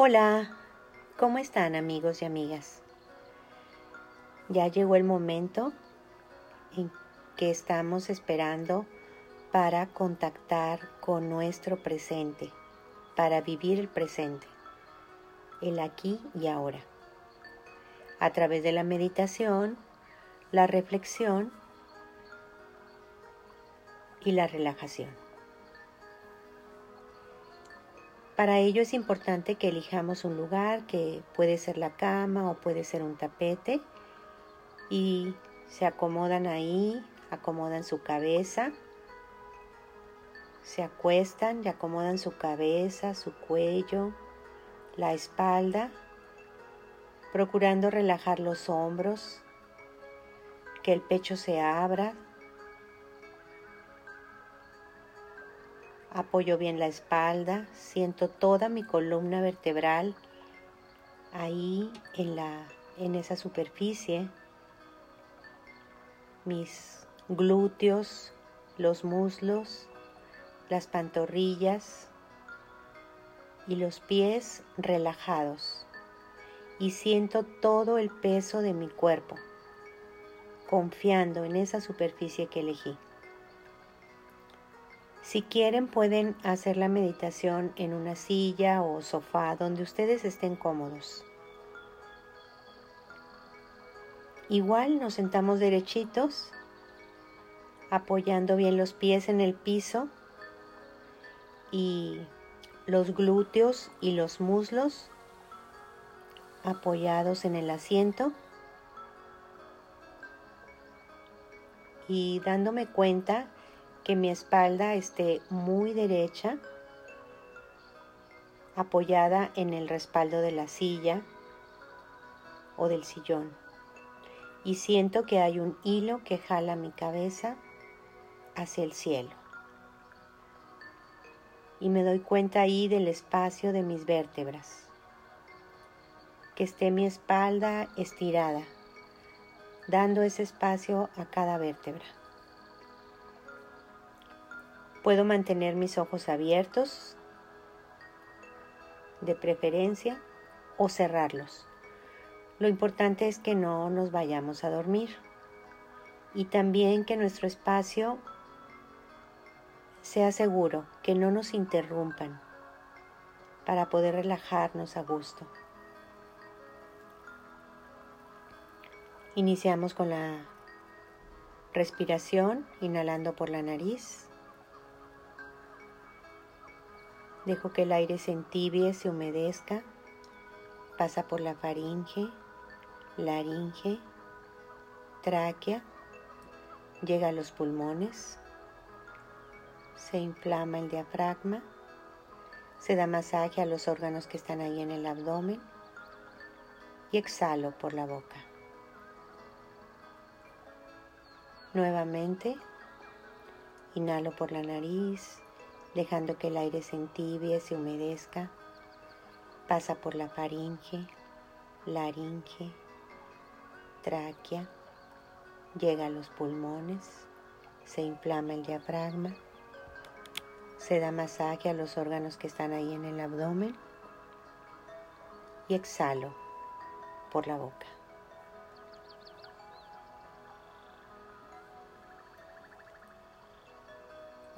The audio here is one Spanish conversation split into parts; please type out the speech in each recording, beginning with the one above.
Hola, ¿cómo están amigos y amigas? Ya llegó el momento en que estamos esperando para contactar con nuestro presente, para vivir el presente, el aquí y ahora. A través de la meditación, la reflexión y la relajación. Para ello es importante que elijamos un lugar que puede ser la cama o puede ser un tapete y se acomodan ahí, acomodan su cabeza, se acuestan y acomodan su cabeza, su cuello, la espalda, procurando relajar los hombros, que el pecho se abra, Apoyo bien la espalda, siento toda mi columna vertebral ahí en, la, en esa superficie, mis glúteos, los muslos, las pantorrillas y los pies relajados y siento todo el peso de mi cuerpo, confiando en esa superficie que elegí. Si quieren pueden hacer la meditación en una silla o sofá donde ustedes estén cómodos. Igual nos sentamos derechitos, apoyando bien los pies en el piso y los glúteos y los muslos apoyados en el asiento y dándome cuenta que mi espalda esté muy derecha, apoyada en el respaldo de la silla o del sillón. Y siento que hay un hilo que jala mi cabeza hacia el cielo. Y me doy cuenta ahí del espacio de mis vértebras. Que esté mi espalda estirada, dando ese espacio a cada vértebra. Puedo mantener mis ojos abiertos, de preferencia, o cerrarlos. Lo importante es que no nos vayamos a dormir y también que nuestro espacio sea seguro, que no nos interrumpan para poder relajarnos a gusto. Iniciamos con la respiración, inhalando por la nariz. Dejo que el aire se entibie, se humedezca, pasa por la faringe, laringe, tráquea, llega a los pulmones, se inflama el diafragma, se da masaje a los órganos que están ahí en el abdomen. Y exhalo por la boca. Nuevamente, inhalo por la nariz, dejando que el aire se entibie, se humedezca, pasa por la faringe, laringe, tráquea, llega a los pulmones, se inflama el diafragma, se da masaje a los órganos que están ahí en el abdomen y exhalo por la boca.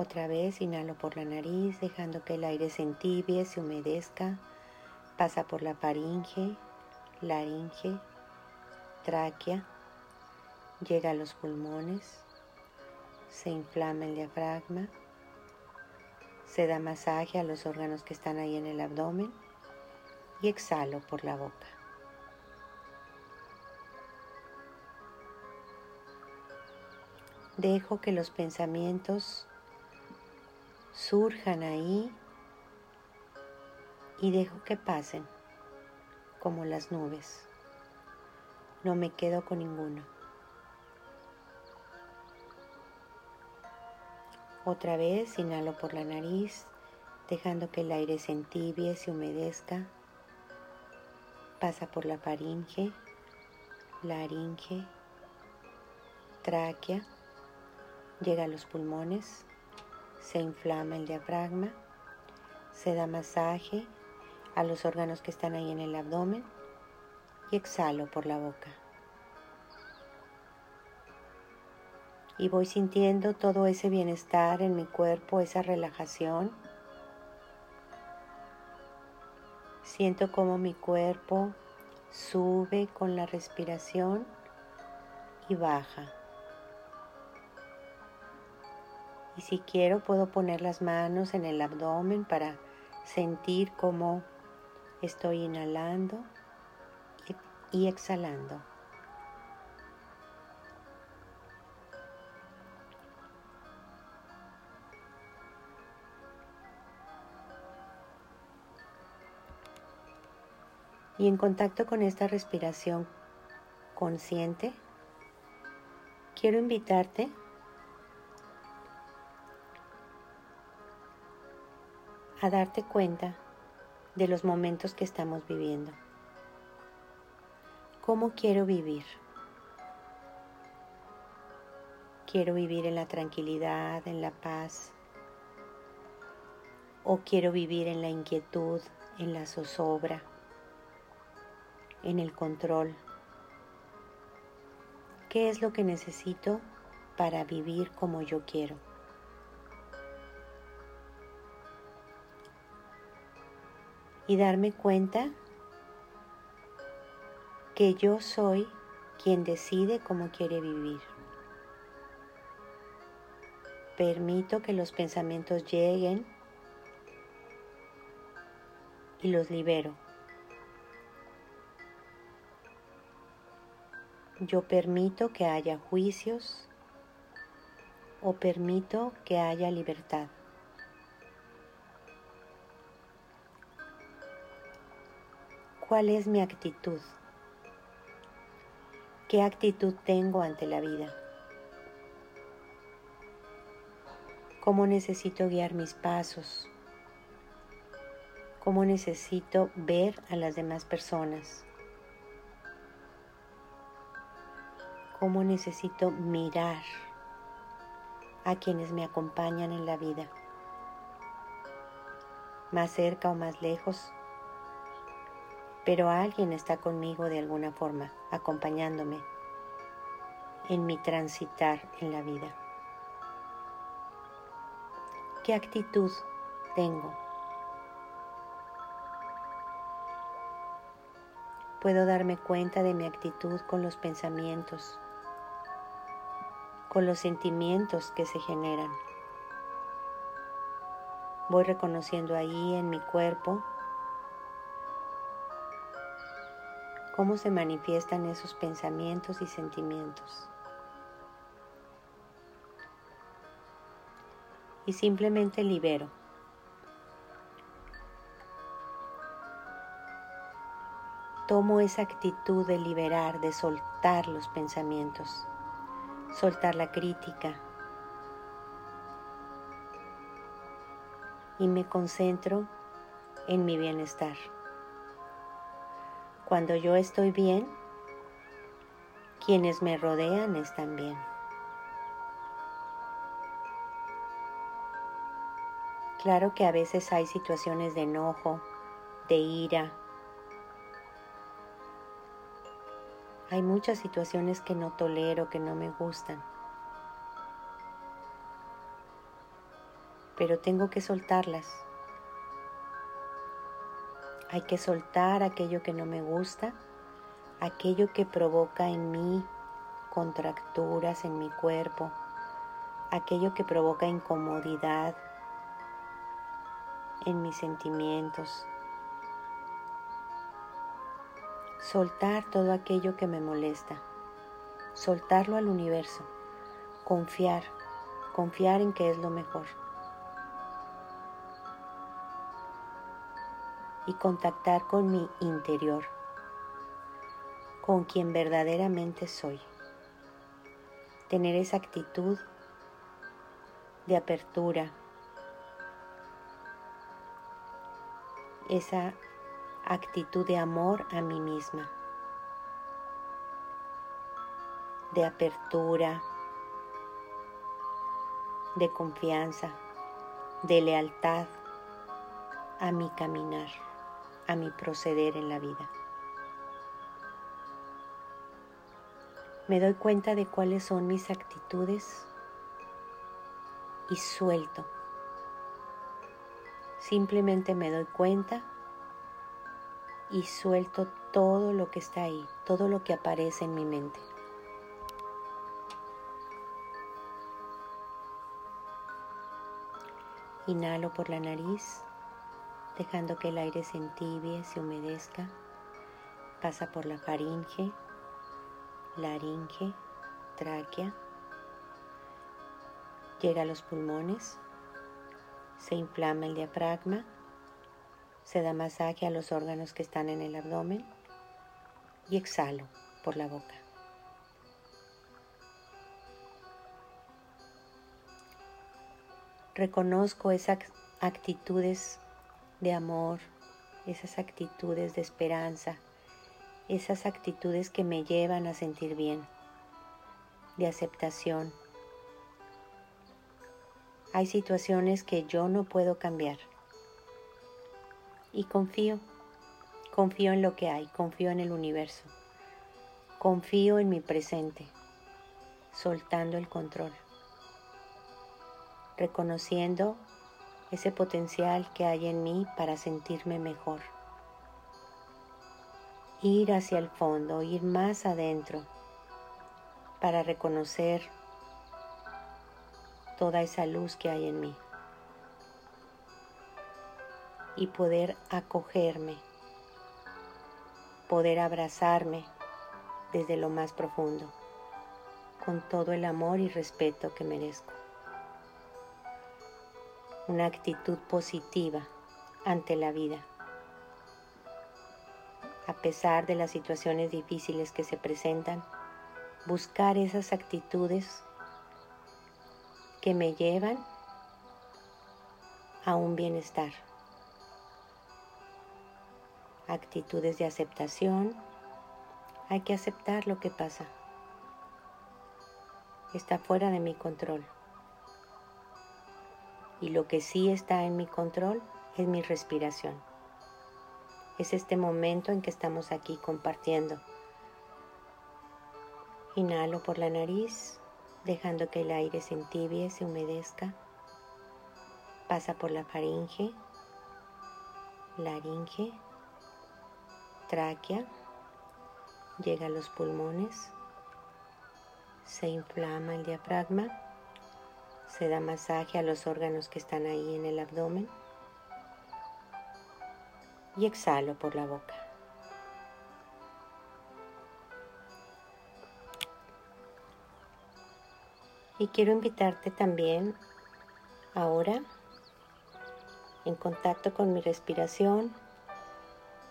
Otra vez inhalo por la nariz, dejando que el aire se entibie, se humedezca. Pasa por la faringe, laringe, tráquea. Llega a los pulmones. Se inflama el diafragma. Se da masaje a los órganos que están ahí en el abdomen. Y exhalo por la boca. Dejo que los pensamientos surjan ahí y dejo que pasen como las nubes. No me quedo con ninguno. Otra vez inhalo por la nariz, dejando que el aire se entibie, se humedezca. Pasa por la faringe, laringe, tráquea, llega a los pulmones se inflama el diafragma, se da masaje a los órganos que están ahí en el abdomen y exhalo por la boca. Y voy sintiendo todo ese bienestar en mi cuerpo, esa relajación. Siento como mi cuerpo sube con la respiración y baja. Y si quiero puedo poner las manos en el abdomen para sentir cómo estoy inhalando y exhalando. Y en contacto con esta respiración consciente, quiero invitarte a darte cuenta de los momentos que estamos viviendo. ¿Cómo quiero vivir? ¿Quiero vivir en la tranquilidad, en la paz? ¿O quiero vivir en la inquietud, en la zozobra? en el control. ¿Qué es lo que necesito para vivir como yo quiero? Y darme cuenta que yo soy quien decide cómo quiere vivir. Permito que los pensamientos lleguen y los libero. Yo permito que haya juicios o permito que haya libertad. ¿Cuál es mi actitud? ¿Qué actitud tengo ante la vida? ¿Cómo necesito guiar mis pasos? ¿Cómo necesito ver a las demás personas? cómo necesito mirar a quienes me acompañan en la vida, más cerca o más lejos, pero alguien está conmigo de alguna forma, acompañándome en mi transitar en la vida. ¿Qué actitud tengo? Puedo darme cuenta de mi actitud con los pensamientos, con los sentimientos que se generan. Voy reconociendo ahí en mi cuerpo cómo se manifiestan esos pensamientos y sentimientos. Y simplemente libero. Tomo esa actitud de liberar, de soltar los pensamientos soltar la crítica y me concentro en mi bienestar. Cuando yo estoy bien, quienes me rodean están bien. Claro que a veces hay situaciones de enojo, de ira, Hay muchas situaciones que no tolero, que no me gustan. Pero tengo que soltarlas. Hay que soltar aquello que no me gusta, aquello que provoca en mí contracturas en mi cuerpo, aquello que provoca incomodidad en mis sentimientos, soltar todo aquello que me molesta, soltarlo al universo, confiar, confiar en que es lo mejor. Y contactar con mi interior, con quien verdaderamente soy. Tener esa actitud de apertura, esa actitud de amor a mí misma, de apertura, de confianza, de lealtad a mi caminar, a mi proceder en la vida. Me doy cuenta de cuáles son mis actitudes y suelto. Simplemente me doy cuenta y suelto todo lo que está ahí, todo lo que aparece en mi mente. Inhalo por la nariz, dejando que el aire se entibie, se humedezca. Pasa por la faringe, laringe, tráquea. Llega a los pulmones, se inflama el diafragma, se da masaje a los órganos que están en el abdomen y exhalo por la boca. reconozco esas actitudes de amor, esas actitudes de esperanza, esas actitudes que me llevan a sentir bien, de aceptación. Hay situaciones que yo no puedo cambiar y confío, confío en lo que hay, confío en el universo, confío en mi presente, soltando el control reconociendo ese potencial que hay en mí para sentirme mejor. Ir hacia el fondo, ir más adentro para reconocer toda esa luz que hay en mí y poder acogerme, poder abrazarme desde lo más profundo, con todo el amor y respeto que merezco una actitud positiva ante la vida. A pesar de las situaciones difíciles que se presentan, buscar esas actitudes que me llevan a un bienestar. Actitudes de aceptación. Hay que aceptar lo que pasa. Está fuera de mi control. Y lo que sí está en mi control es mi respiración. Es este momento en que estamos aquí compartiendo. Inhalo por la nariz, dejando que el aire se entibie, se humedezca. Pasa por la faringe, laringe, tráquea, llega a los pulmones, se inflama el diafragma se da masaje a los órganos que están ahí en el abdomen. Y exhalo por la boca. Y quiero invitarte también ahora, en contacto con mi respiración,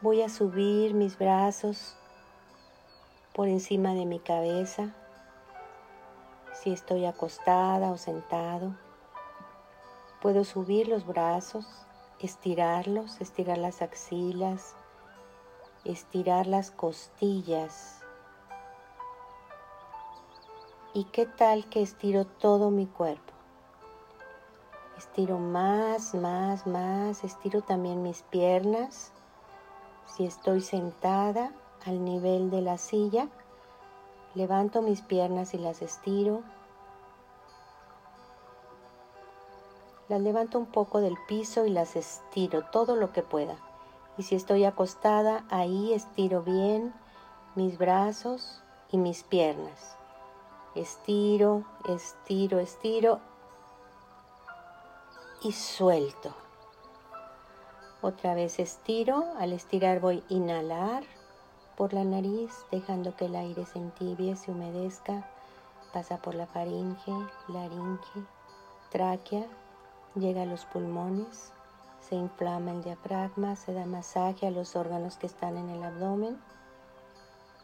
voy a subir mis brazos por encima de mi cabeza si estoy acostada o sentado, puedo subir los brazos, estirarlos, estirar las axilas, estirar las costillas. ¿Y qué tal que estiro todo mi cuerpo? Estiro más, más, más. Estiro también mis piernas. Si estoy sentada al nivel de la silla, Levanto mis piernas y las estiro. Las levanto un poco del piso y las estiro todo lo que pueda. Y si estoy acostada, ahí estiro bien mis brazos y mis piernas. Estiro, estiro, estiro y suelto. Otra vez estiro. Al estirar voy a inhalar por la nariz, dejando que el aire se entibie, se humedezca, pasa por la faringe, laringe, tráquea, llega a los pulmones, se inflama el diafragma, se da masaje a los órganos que están en el abdomen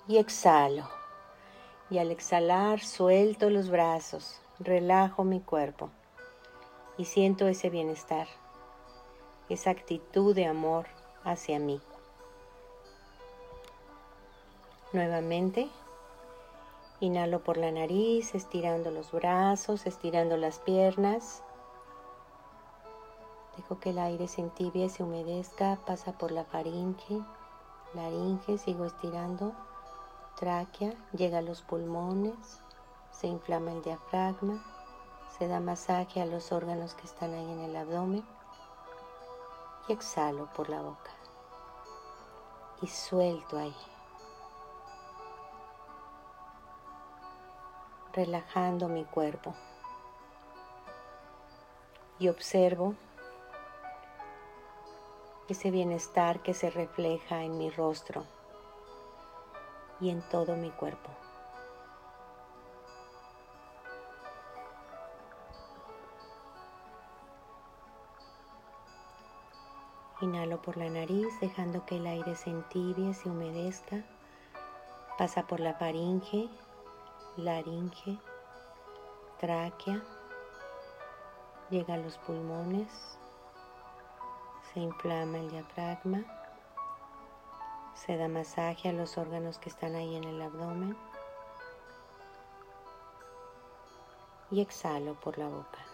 y exhalo. Y al exhalar suelto los brazos, relajo mi cuerpo y siento ese bienestar, esa actitud de amor hacia mí. Nuevamente, inhalo por la nariz, estirando los brazos, estirando las piernas. Dejo que el aire se entibie, se humedezca, pasa por la faringe, laringe, sigo estirando, tráquea, llega a los pulmones, se inflama el diafragma, se da masaje a los órganos que están ahí en el abdomen y exhalo por la boca y suelto ahí. Relajando mi cuerpo y observo ese bienestar que se refleja en mi rostro y en todo mi cuerpo. Inhalo por la nariz dejando que el aire se entibie, se humedezca. Pasa por la faringe, laringe, tráquea, llega a los pulmones, se inflama el diafragma, se da masaje a los órganos que están ahí en el abdomen y exhalo por la boca.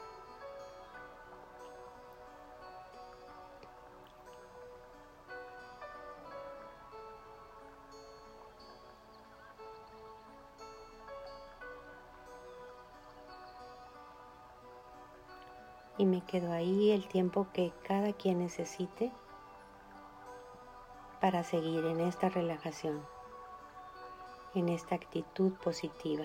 Y me quedo ahí el tiempo que cada quien necesite para seguir en esta relajación, en esta actitud positiva.